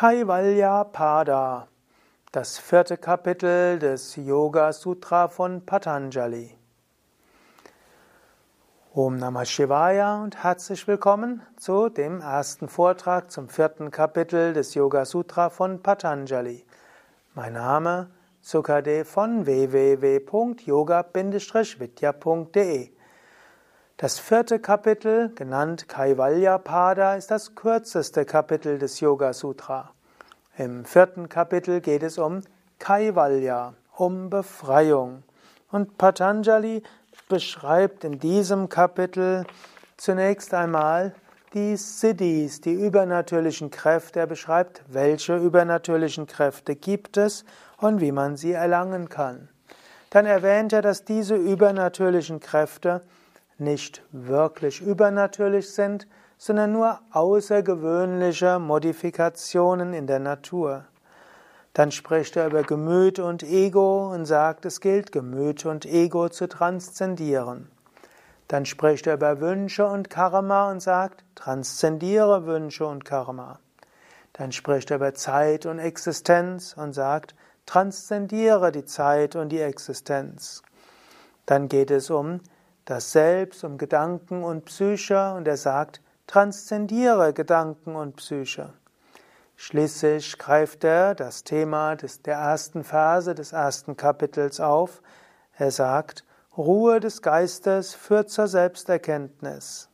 Kaivalya das vierte Kapitel des Yoga Sutra von Patanjali. Om Namah Shivaya und herzlich willkommen zu dem ersten Vortrag zum vierten Kapitel des Yoga Sutra von Patanjali. Mein Name Sukade von www.yoga-vidya.de das vierte Kapitel, genannt Kaivalya Pada, ist das kürzeste Kapitel des Yoga Sutra. Im vierten Kapitel geht es um Kaivalya, um Befreiung. Und Patanjali beschreibt in diesem Kapitel zunächst einmal die Siddhis, die übernatürlichen Kräfte. Er beschreibt, welche übernatürlichen Kräfte gibt es und wie man sie erlangen kann. Dann erwähnt er, dass diese übernatürlichen Kräfte nicht wirklich übernatürlich sind, sondern nur außergewöhnliche Modifikationen in der Natur. Dann spricht er über Gemüt und Ego und sagt, es gilt, Gemüt und Ego zu transzendieren. Dann spricht er über Wünsche und Karma und sagt, transzendiere Wünsche und Karma. Dann spricht er über Zeit und Existenz und sagt, transzendiere die Zeit und die Existenz. Dann geht es um das Selbst, um Gedanken und Psyche und er sagt, transzendiere Gedanken und Psyche. Schließlich greift er das Thema des, der ersten Phase des ersten Kapitels auf. Er sagt, Ruhe des Geistes führt zur Selbsterkenntnis.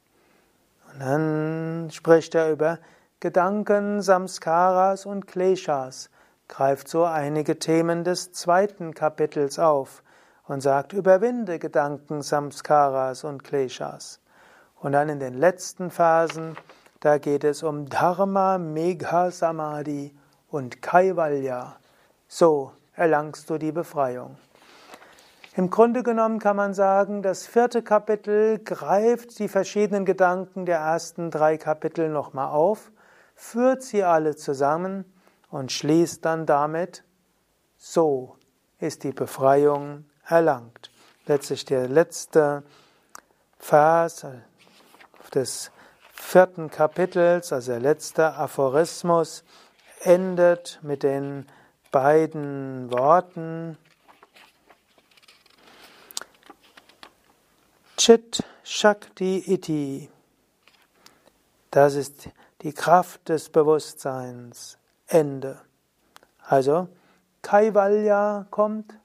Und dann spricht er über Gedanken, Samskaras und Kleshas, greift so einige Themen des zweiten Kapitels auf und sagt, überwinde Gedanken, Samskaras und Kleshas. Und dann in den letzten Phasen, da geht es um Dharma, Megha Samadhi und Kaivalya. So erlangst du die Befreiung. Im Grunde genommen kann man sagen, das vierte Kapitel greift die verschiedenen Gedanken der ersten drei Kapitel nochmal auf, führt sie alle zusammen und schließt dann damit, so ist die Befreiung erlangt. Letztlich der letzte Vers des vierten Kapitels, also der letzte Aphorismus, endet mit den beiden Worten Chit Shakti Iti. Das ist die Kraft des Bewusstseins. Ende. Also Kaivalya kommt,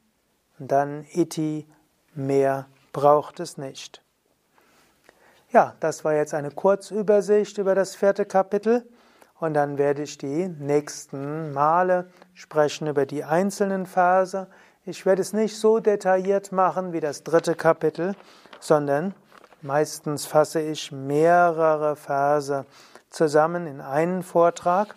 dann Iti, mehr braucht es nicht. Ja, das war jetzt eine Kurzübersicht über das vierte Kapitel und dann werde ich die nächsten Male sprechen über die einzelnen Verse. Ich werde es nicht so detailliert machen wie das dritte Kapitel, sondern meistens fasse ich mehrere Verse zusammen in einen Vortrag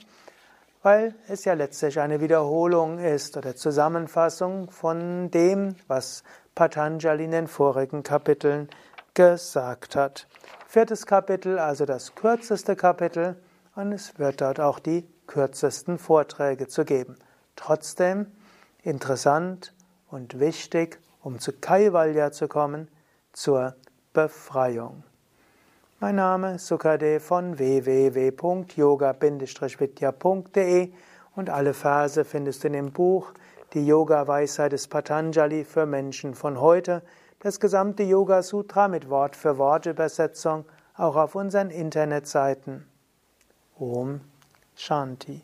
weil es ja letztlich eine Wiederholung ist oder Zusammenfassung von dem, was Patanjali in den vorigen Kapiteln gesagt hat. Viertes Kapitel, also das kürzeste Kapitel, und es wird dort auch die kürzesten Vorträge zu geben. Trotzdem interessant und wichtig, um zu Kaivalya zu kommen, zur Befreiung. Mein Name ist Sukade von www.yoga-vidya.de und alle Verse findest du in dem Buch Die Yoga-Weisheit des Patanjali für Menschen von heute, das gesamte Yoga Sutra mit Wort für Wort Übersetzung, auch auf unseren Internetseiten. Om Shanti.